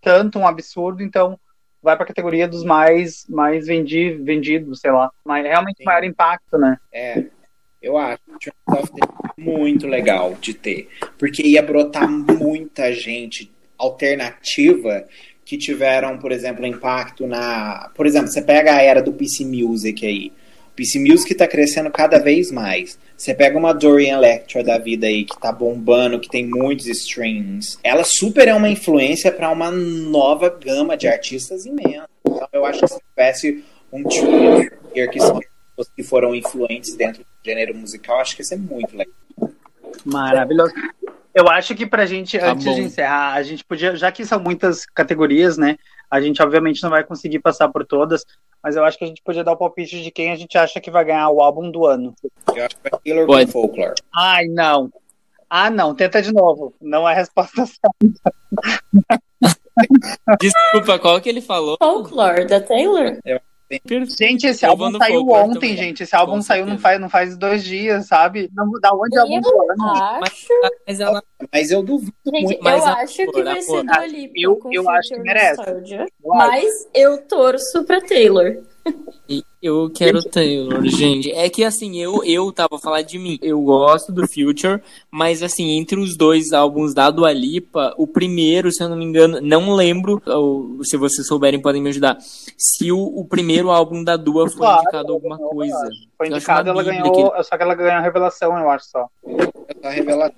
tanto um absurdo, então vai para a categoria dos mais mais vendi vendidos, sei lá, mas realmente Sim. maior impacto, né? É. Eu acho que é muito legal de ter. Porque ia brotar muita gente alternativa que tiveram, por exemplo, impacto na. Por exemplo, você pega a era do PC Music aí. PC Music está crescendo cada vez mais. Você pega uma Dorian Electra da vida aí, que tá bombando, que tem muitos streams. Ela super é uma influência para uma nova gama de artistas imensa. Então eu acho que se tivesse um trio que são pessoas que foram influentes dentro do gênero musical, acho que isso é muito legal. Maravilhoso. Eu acho que pra gente, tá antes bom. de encerrar, a gente podia, já que são muitas categorias, né? A gente obviamente não vai conseguir passar por todas, mas eu acho que a gente podia dar o palpite de quem a gente acha que vai ganhar o álbum do ano. Eu acho que vai Taylor com Folklore. Ai, não. Ah, não, tenta de novo. Não é a resposta certa. Desculpa, qual que ele falou? Folklore, da Taylor? Eu Gente, esse álbum saiu ontem, também. gente. Esse álbum saiu não faz, não faz dois dias, sabe? Não, da onde é o álbum do ano? Acho. Mas, ela... mas eu duvido gente, muito. Eu acho que vai ser do Olímpico. Eu, eu acho que merece. Mas eu torço pra Taylor. Eu quero Taylor, gente. É que assim, eu, eu tava falando de mim. Eu gosto do Future, mas assim, entre os dois álbuns da Dua Lipa, o primeiro, se eu não me engano, não lembro, ou, se vocês souberem podem me ajudar, se o, o primeiro álbum da Dua foi claro, indicado alguma coisa. Foi indicado, ela ganhou, que... só que ela ganhou a revelação, eu acho só. A revelação.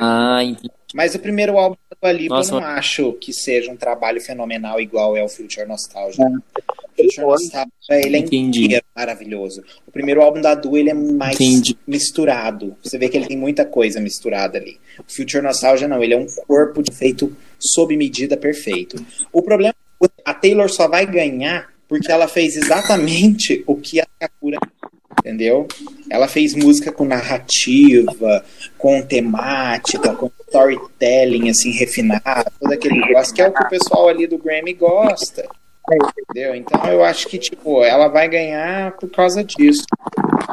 Ah, entendi. Mas o primeiro álbum da Dua Lipa Nossa, eu não acho que seja um trabalho fenomenal igual é o Future Nostalgia. É. Ele é inteiro maravilhoso. O primeiro álbum da Dua, ele é mais Entendi. misturado. Você vê que ele tem muita coisa misturada ali. O Future Nostalgia não, ele é um corpo feito sob medida perfeito. O problema é que a Taylor só vai ganhar porque ela fez exatamente o que a Sakura entendeu? Ela fez música com narrativa, com temática, com storytelling assim refinado, todo aquele negócio que é o que o pessoal ali do Grammy gosta. Entendeu? Então eu acho que, tipo, ela vai ganhar por causa disso.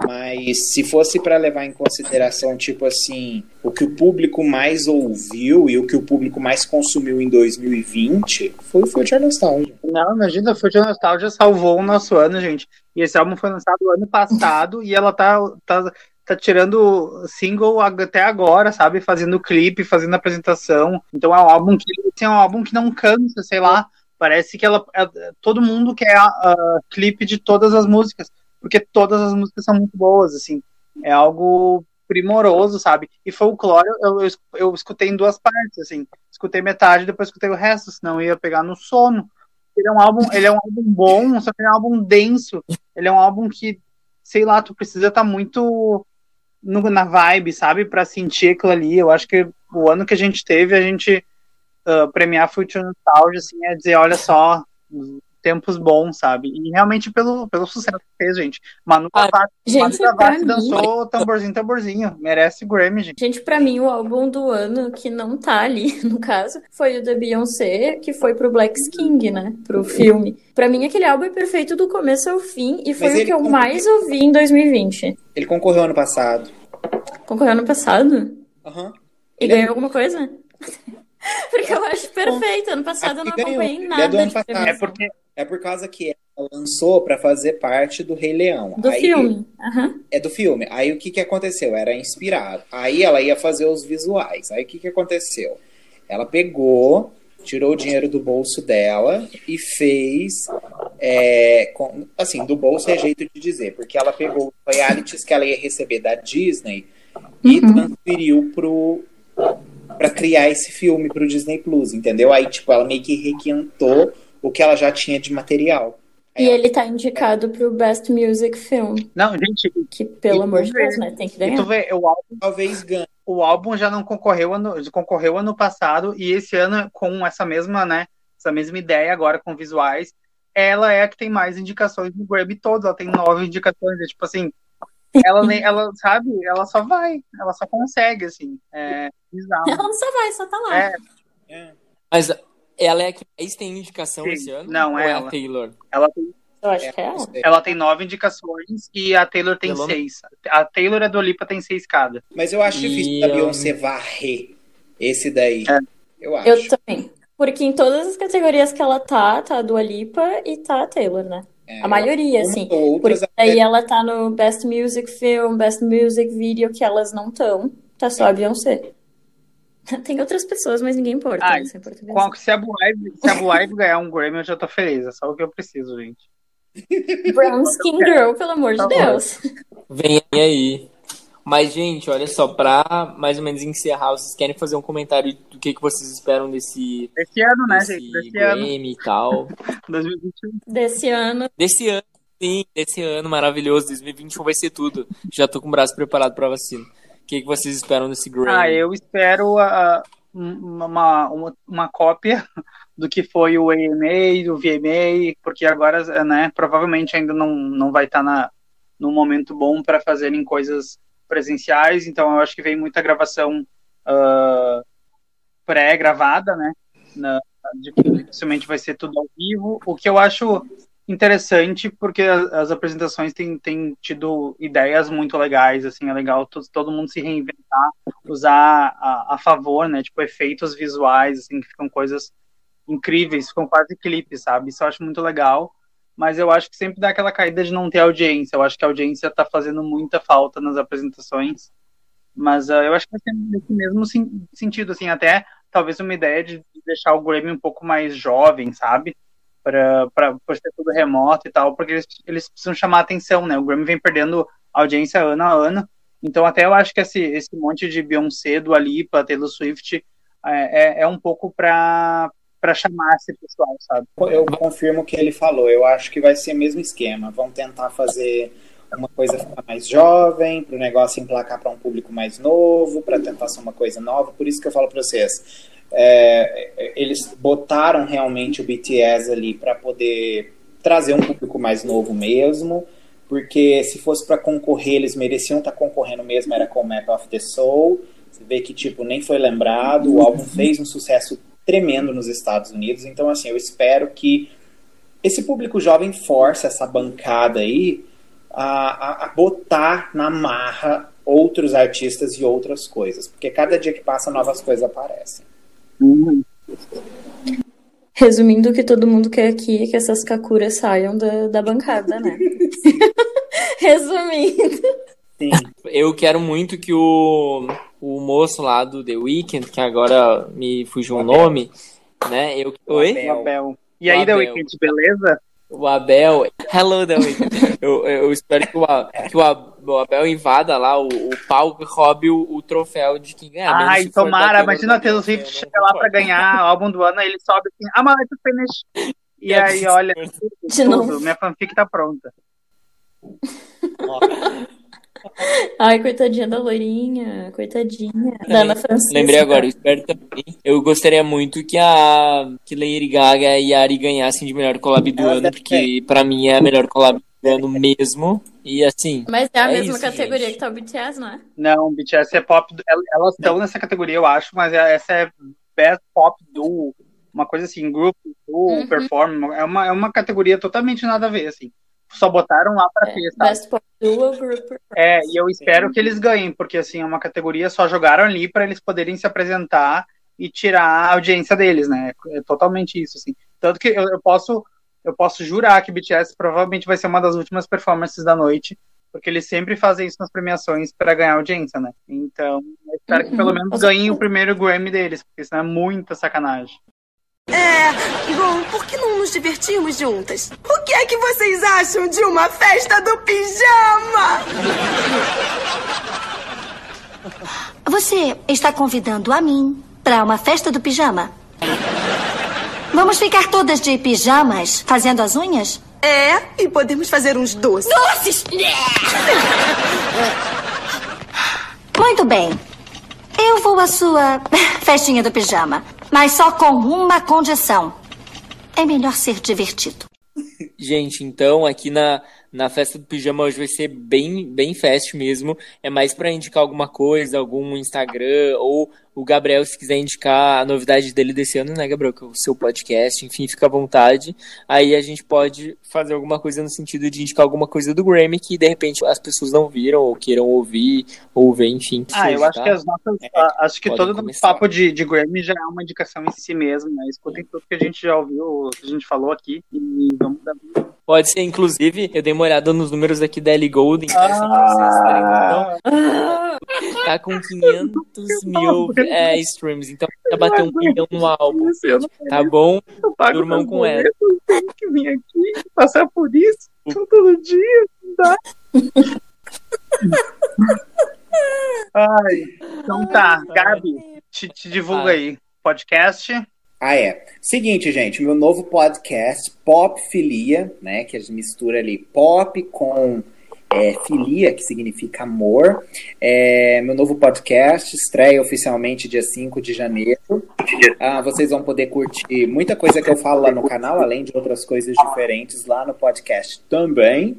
Mas se fosse para levar em consideração, tipo assim, o que o público mais ouviu e o que o público mais consumiu em 2020, foi o Future Nostalgia. Não, imagina, o Future Nostalgia salvou o nosso ano, gente. E esse álbum foi lançado ano passado e ela tá, tá, tá tirando single até agora, sabe? Fazendo clipe, fazendo apresentação. Então é um álbum que, assim, é um álbum que não cansa, sei lá Parece que ela, todo mundo quer uh, clipe de todas as músicas, porque todas as músicas são muito boas, assim. É algo primoroso, sabe? E folclore eu, eu, eu escutei em duas partes, assim. Escutei metade, depois escutei o resto, senão ia pegar no sono. Ele é um álbum, ele é um álbum bom, só que é um álbum denso. Ele é um álbum que, sei lá, tu precisa estar tá muito no, na vibe, sabe, para sentir aquilo ali. Eu acho que o ano que a gente teve, a gente uh, premiar Future Nostalgia, assim, é dizer, olha só, tempos bons, sabe? E realmente pelo, pelo sucesso que fez, gente. Manu ah, Gavassi dançou tamborzinho, tamborzinho. Merece Grammy, gente. Gente, pra mim, o álbum do ano que não tá ali, no caso, foi o da Beyoncé, que foi pro Black King, né? Pro filme. Pra mim, aquele álbum é perfeito do começo ao fim e foi Mas o que eu mais ouvi em 2020. Ele concorreu ano passado. Concorreu ano passado? Aham. Uhum. E ganhou alguma coisa? Porque eu acho perfeito. Ano passado eu não acompanhei ganhou. nada. É, do é, porque... é por causa que ela lançou para fazer parte do Rei Leão. Do Aí, filme. Uhum. É do filme. Aí o que, que aconteceu? Era inspirado. Aí ela ia fazer os visuais. Aí o que, que aconteceu? Ela pegou, tirou o dinheiro do bolso dela e fez. É, com, assim, do bolso é jeito de dizer, porque ela pegou realities que ela ia receber da Disney e uhum. transferiu pro para criar esse filme pro Disney Plus, entendeu? Aí, tipo, ela meio que requentou o que ela já tinha de material. e ele tá indicado pro Best Music Film. Não, gente. Que, pelo amor de Deus, né? Tem que ganhar. tu vê, o álbum, Talvez ganhe. O álbum já não concorreu ano, concorreu ano passado, e esse ano, com essa mesma, né? Essa mesma ideia agora com visuais, ela é a que tem mais indicações no Grammy todo. Ela tem nove indicações. É, tipo assim, ela, ela, sabe, ela só vai, ela só consegue, assim. É bizarro. Ela só vai, só tá lá. É. é. Mas ela é a que mais tem indicação Sim. esse ano? Não, é ela. É a Taylor? Ela tem. Eu acho que é ela. Ela tem nove indicações e a Taylor tem Pelo... seis. A Taylor e a Dolipa tem seis cada. Mas eu acho e... difícil a Beyoncé varrer esse daí. É. Eu acho. Eu também. Porque em todas as categorias que ela tá, tá a Dua Lipa e tá a Taylor, né? É, A maioria, assim. Porque aí ela tá no Best Music Film, Best Music Video, que elas não estão. Tá só a Beyoncé. Tem outras pessoas, mas ninguém importa. Ah, né? Com a- Se a Ivy ganhar um Grammy, eu já tô feliz. É só o que eu preciso, gente. Brown Skin Girl, pelo amor de Tá bom. Deus. Vem aí. Mas, gente, olha só, pra mais ou menos encerrar, vocês querem fazer um comentário do que, que vocês esperam desse, Esse ano, né, desse gente? Desse ano, Grammy e tal? 2021. Desse ano. Desse ano, sim, desse ano maravilhoso, 2021 vai ser tudo. Já tô com o braço preparado pra vacina. Que, que vocês esperam desse Grammy? Ah, eu espero ah, um- uma, uma, uma cópia do que foi o AMA, o VMA, porque agora, né, provavelmente ainda não, não vai estar na num momento bom para fazerem coisas presenciais, então eu acho que vem muita gravação ah, pré-gravada, né, na, dificilmente vai ser tudo ao vivo, o que eu acho interessante, porque as, as apresentações têm, têm tido ideias muito legais, assim, é legal todo, todo mundo se reinventar, usar a, a favor, né, tipo, efeitos visuais, assim, que ficam coisas incríveis, ficam quase clipes, sabe, isso eu acho muito legal, mas eu acho que sempre dá aquela caída de não ter audiência, eu acho que a audiência tá fazendo muita falta nas apresentações, mas ah, eu acho que vai ser nesse mesmo sen- sentido, assim, até talvez uma ideia de de deixar o Grammy um pouco mais jovem, sabe, para ser tudo remoto e tal, porque eles, eles precisam chamar atenção, né? O Grammy vem perdendo audiência ano a ano, então até eu acho que esse, esse monte de Beyoncé, Dua Lipa, Taylor Swift é, é, é um pouco para para chamar esse pessoal, sabe? Eu confirmo o que ele falou. Eu acho que vai ser o mesmo esquema. Vão tentar fazer uma coisa ficar mais jovem, para o negócio emplacar para um público mais novo, para tentar ser uma coisa nova. Por isso que eu falo para vocês. É, eles botaram realmente o BTS ali para poder trazer um público mais novo mesmo. Porque se fosse para concorrer, eles mereciam estar concorrendo mesmo, era com Map of the Soul. Você vê que, tipo, nem foi lembrado. O álbum fez um sucesso tremendo nos Estados Unidos. Então, assim, eu espero que esse público jovem force essa bancada aí a, a, a botar na marra outros artistas e outras coisas. Porque cada dia que passa, novas coisas aparecem. Resumindo, o que todo mundo quer aqui é que essas kakuras saiam da, da bancada, né? Resumindo. Sim. Eu quero muito que o, o moço lá do The Weeknd, que agora me fugiu o nome, né? Eu, oi? Abel. O Abel. E aí, O The Abel. Weeknd, beleza? O Abel. Hello, The Weeknd. Eu, eu espero que o, que o A- o Abel invada lá o, o palco e roube o, o troféu de quem ganhar. Ai, tomara, imagina Taylor Swift eu não chega lá pra ganhar o álbum do ano, aí ele sobe assim, I'm a to finish. E É aí, olha, De tudo, novo. minha fanfic tá pronta. Ai, coitadinha da loirinha, coitadinha. Da Ana Francisca. Lembrei agora, eu espero também. Eu gostaria muito que a que Lady Gaga e a Ari ganhassem de melhor collab do ano, porque pra mim é a melhor collab do ano mesmo. E assim, Mas é a É mesma isso, categoria gente. que tá o BTS, não é? Não, BTS é pop. el- Elas estão nessa categoria, eu acho, mas é- essa é Best Pop Duo. Uma coisa assim, grupo, duo, Uhum. performance. É uma, é uma categoria totalmente nada a ver, assim. Só botaram lá pra É, ter, sabe? Best Pop Duo Group. É, e eu espero que eles ganhem, porque assim, é uma categoria só jogaram ali para eles poderem se apresentar e tirar a audiência deles, né? É totalmente isso, assim. Tanto que eu, eu posso eu posso jurar que BTS provavelmente vai ser uma das últimas performances da noite, porque eles sempre fazem isso nas premiações para ganhar audiência, né? Então, eu espero que Uhum. pelo menos ganhem o primeiro Grammy deles, porque senão é muita sacanagem. É, bom, por que não nos divertimos juntas? O que é que vocês acham de uma festa do pijama? Você está convidando a mim para uma festa do pijama? Vamos ficar todas de pijamas fazendo as unhas? É, e podemos fazer uns doces. Doces! Muito bem. Eu vou à sua festinha do pijama, mas só com uma condição. É melhor ser divertido. gente, então aqui na, na festa do pijama hoje vai ser bem, bem fast mesmo. É mais pra indicar alguma coisa, algum Instagram, ou o Gabriel, se quiser indicar a novidade dele desse ano, né, Gabriel? Que é o seu podcast, enfim, fica à vontade. Aí a gente pode fazer alguma coisa no sentido de indicar alguma coisa do Grammy que de repente as pessoas não viram, ou queiram ouvir, ou ver, enfim. Ah, eu seja, acho tá? que as nossas. a- acho que todo o começar. papo de, de Grammy já é uma indicação em si mesmo, né? Escutem tudo que a gente já ouviu, que a gente falou aqui e vamos dar. Pode ser, inclusive, eu dei uma olhada nos números aqui da Ellie Golden, tá? Terem noção. Ah, Tá com 500 mil é, streams, então já bateu um milhão no álbum. Tá bom? Eu pago Durmam com ela. tenho que vir aqui passar por isso todo dia. Não dá. Ai, então tá. Gabi, te, te divulga aí. Podcast. Ah, é. Seguinte, gente, meu novo podcast, Pop Filia, né? Que a gente mistura ali pop com é, filia, que significa amor. É, meu novo podcast estreia oficialmente dia 5 de janeiro. Ah, vocês vão poder curtir muita coisa que eu falo lá no canal, além de outras coisas diferentes lá no podcast também.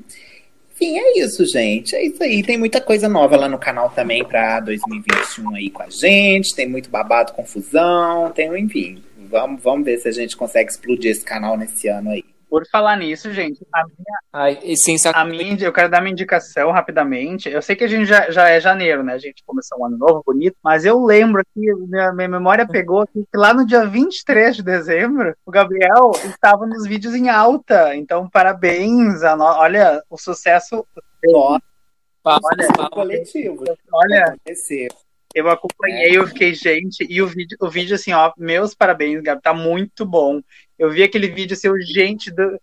Enfim, é isso, gente. É isso aí. Tem muita coisa nova lá no canal também para 2021 aí com a gente. Tem muito babado, confusão. Tem, enfim. Vamos, vamos ver se a gente consegue explodir esse canal nesse ano aí. Por falar nisso, gente, a minha, Ai, e a minha, eu quero dar minha indicação rapidamente. Eu sei que a gente já, já é janeiro, né? A gente começou um ano novo, bonito, mas eu lembro aqui, minha, minha memória pegou aqui, que lá no dia 23 de dezembro, o Gabriel estava nos vídeos em alta. Então, parabéns. A no- Olha, o sucesso. Nossa, Palmas, Olha, é palmas. coletivo. Olha, Aconteceu. Eu acompanhei, eu fiquei, gente, e o vídeo, o vídeo assim, ó, meus parabéns, Gabi, tá muito bom. Eu vi aquele vídeo assim, eu, gente, do-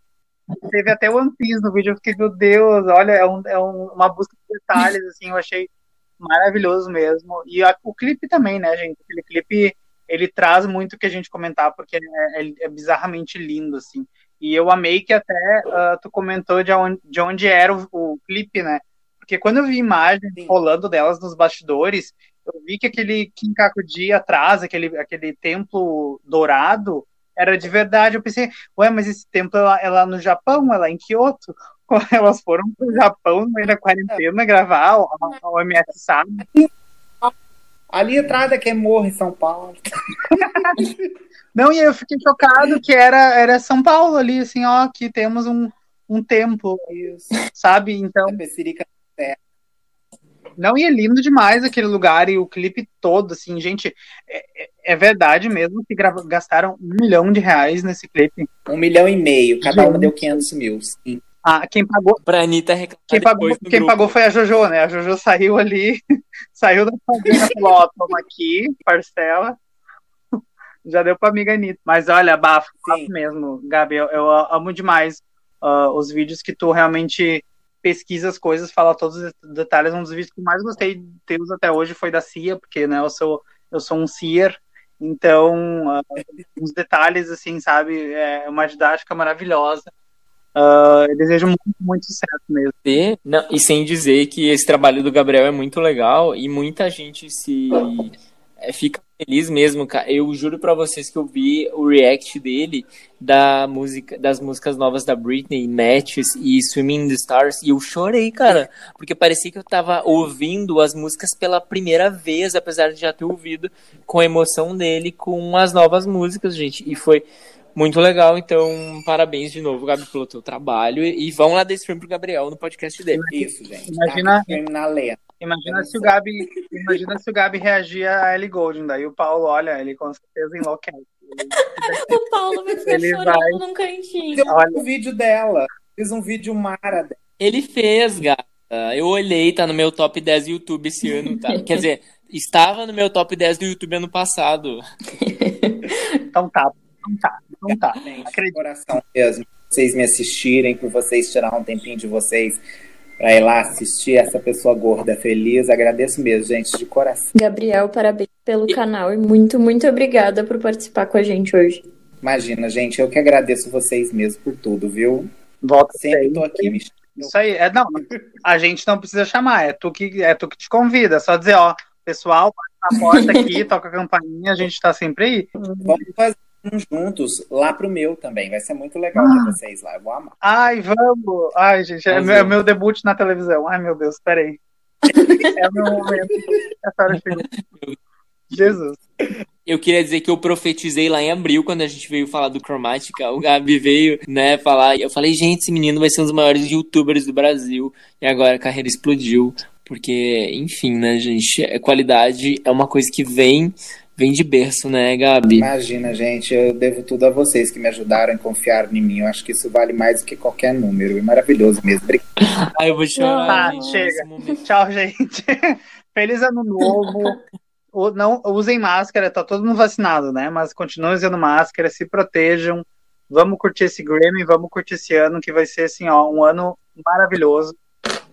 teve até One Piece no vídeo, eu fiquei, meu Deus, olha, é, um- é um- uma busca de detalhes, assim, eu achei maravilhoso mesmo. E a- o clipe também, né, gente? Aquele clipe, ele traz muito o que a gente comentar, porque é, é- é bizarramente lindo, assim. E eu amei que até ah, tu comentou de onde, de onde era o, o clipe, né? Porque quando eu vi imagens Sim. rolando delas nos bastidores, eu vi que aquele Kinkakuji atrás, aquele, aquele templo dourado, era de verdade. Eu pensei, ué, mas esse templo é lá, é no Japão, é lá em Kyoto. Elas foram pro Japão no meio da quarentena gravar, o, o OMS sabe. Ali atrás é que é morro em São Paulo. Não, e aí eu fiquei chocado que era, era São Paulo ali, assim, ó, que temos um, um templo, sabe? Então, É. Não, e é lindo demais aquele lugar e o clipe todo, assim, gente, é, é- é verdade mesmo que grava- gastaram um milhão de reais nesse clipe. Um milhão e meio. Cada uma deu 500 mil. Sim. Ah, quem pagou, Pra Anitta reclamar quem pagou, quem pagou foi a Jojo, né? A Jojo saiu ali, saiu da fazenda, falou, ó, toma aqui, parcela. Já deu pra amiga Anitta. Mas olha, bafo, bafo mesmo, Gabi, eu, eu amo demais ah, os vídeos que tu realmente pesquisa as coisas, fala todos os detalhes. Um dos vídeos que eu mais gostei de teus até hoje foi da Cia, porque né, eu sou eu sou um seer, então os detalhes assim, sabe, é uma didática maravilhosa. Ah, eu desejo muito, muito sucesso mesmo. ter, não, e sem dizer que esse trabalho do Gabriel é muito legal e muita gente se é, fica feliz mesmo, cara. Eu juro pra vocês que eu vi o react dele da música, das músicas novas da Britney, Matches e Swimming in the Stars, e eu chorei, cara, porque parecia que eu tava ouvindo as músicas pela primeira vez, apesar de já ter ouvido com a emoção dele com as novas músicas, gente. E foi muito legal, então parabéns de novo, Gabi, pelo teu trabalho. E, e vão lá dar stream pro Gabriel no podcast dele. Isso, gente. Imagina- Tá na lenda. Imagina se o Gabi, imagina se o Gabi reagia a Ellie Goulding, daí o Paulo, olha, ele com certeza enlouquece. O Paulo vai ficar Ele chorando vai- num cantinho. Fiz Olha. um vídeo dela. Fiz um vídeo mara dela. Ele fez, gata. Eu olhei, tá no meu top 10 do YouTube esse ano, tá? Quer dizer, estava no meu top 10 do YouTube ano passado. Então tá, então tá, então tá. Acredito. coração mesmo. Vocês me assistirem, por vocês tirar um tempinho de vocês pra ir lá assistir essa pessoa gorda feliz. Agradeço mesmo, gente, de coração. Gabriel, parabéns pelo canal e muito, muito obrigada por participar com a gente hoje. Imagina, gente, eu que agradeço vocês mesmo por tudo, viu? Volta Sempre sempre. tô aqui me Isso aí, é não, a gente não precisa chamar, é tu que é tu que te convida, é só dizer, ó, pessoal, bate na porta aqui, toca a campainha, a gente tá sempre aí. Vamos fazer juntos lá pro meu também. Vai ser muito legal pra vocês lá. Eu vou amar. Ai, vamos. Ai, gente, é meu, eu- é meu debut na televisão. Ai, meu Deus, peraí. É o meu momento. Essa hora chegou. Jesus. Eu queria dizer que eu profetizei lá em abril, quando a gente veio falar do Chromatica. O Gabi veio, né, falar. e Eu falei, gente, esse menino vai ser um dos maiores youtubers do Brasil. E agora a carreira explodiu. Porque, enfim, né, gente? é- Qualidade é uma coisa que vem, vem de berço, né, Gabi? Imagina, gente, eu devo tudo a vocês que me ajudaram a confiar em mim. Eu acho que isso vale mais do que qualquer número. É maravilhoso mesmo. Obrigado. Ah, eu vou chorar. Tá, gente, chega. Tchau, gente. Feliz ano novo. O- Não usem máscara, tá todo mundo vacinado, né? Mas continuem usando máscara, se protejam. Vamos curtir esse Grammy, vamos curtir esse ano, que vai ser assim, ó, um ano maravilhoso.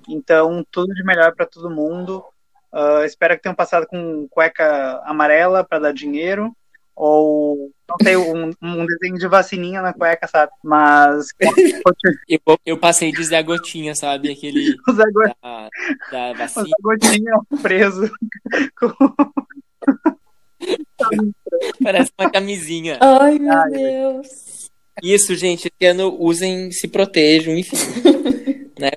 Então, tudo de melhor para todo mundo. Ah, espero que tenham passado com cueca amarela para dar dinheiro. Ou, não sei, um, um desenho de vacininha na cueca, sabe? Mas Eu, eu passei de Zé Gotinha, sabe? Aquele usar go- da, da vacina. usar gotinha preso. com- Parece uma camisinha. Ai, meu Ai, Deus. Isso, gente, esse ano usem, se protejam, enfim. né?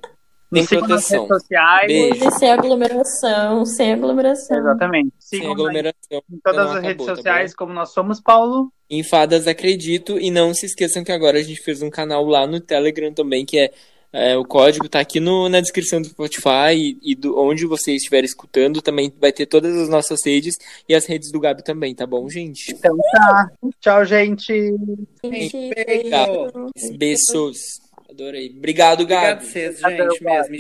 Nos sigam nas proteção. redes sociais. Beijo. Hoje sem aglomeração, sem aglomeração. Exatamente. Sem Sigam aglomeração. em todas Não as redes acabou, tá sociais, como nós somos, Paulo. Em Fadas Acredito. E não se esqueçam que agora a gente fez um canal lá no Telegram também, que é, é, o código tá aqui no, na descrição do Spotify e, e do, onde você estiver escutando. Também vai ter todas as nossas redes e as redes do Gabi também, tá bom, gente? Então tá. Tchau, gente. Gente, Beijo. beijo. Beijos. Adorei. Obrigado, Gabi. Obrigado vocês, Até gente, o mesmo.